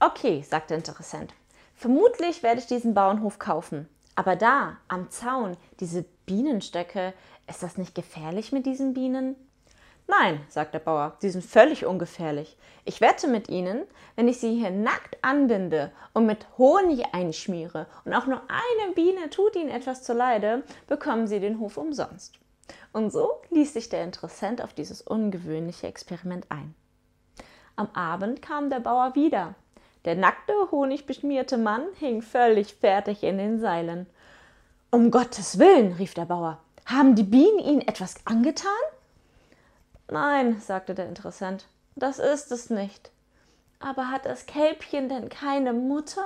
Okay, sagte der Interessent. Vermutlich werde ich diesen Bauernhof kaufen. Aber da, am Zaun, diese Bienenstöcke, ist das nicht gefährlich mit diesen Bienen? Nein, sagt der Bauer, sie sind völlig ungefährlich. Ich wette mit ihnen, wenn ich sie hier nackt anbinde und mit Honig einschmiere und auch nur eine Biene tut ihnen etwas zuleide, bekommen sie den Hof umsonst. Und so ließ sich der Interessent auf dieses ungewöhnliche Experiment ein. Am Abend kam der Bauer wieder. Der nackte, honigbeschmierte Mann hing völlig fertig in den Seilen. Um Gottes Willen, rief der Bauer, haben die Bienen Ihnen etwas angetan? Nein, sagte der Interessent, das ist es nicht. Aber hat das Kälbchen denn keine Mutter?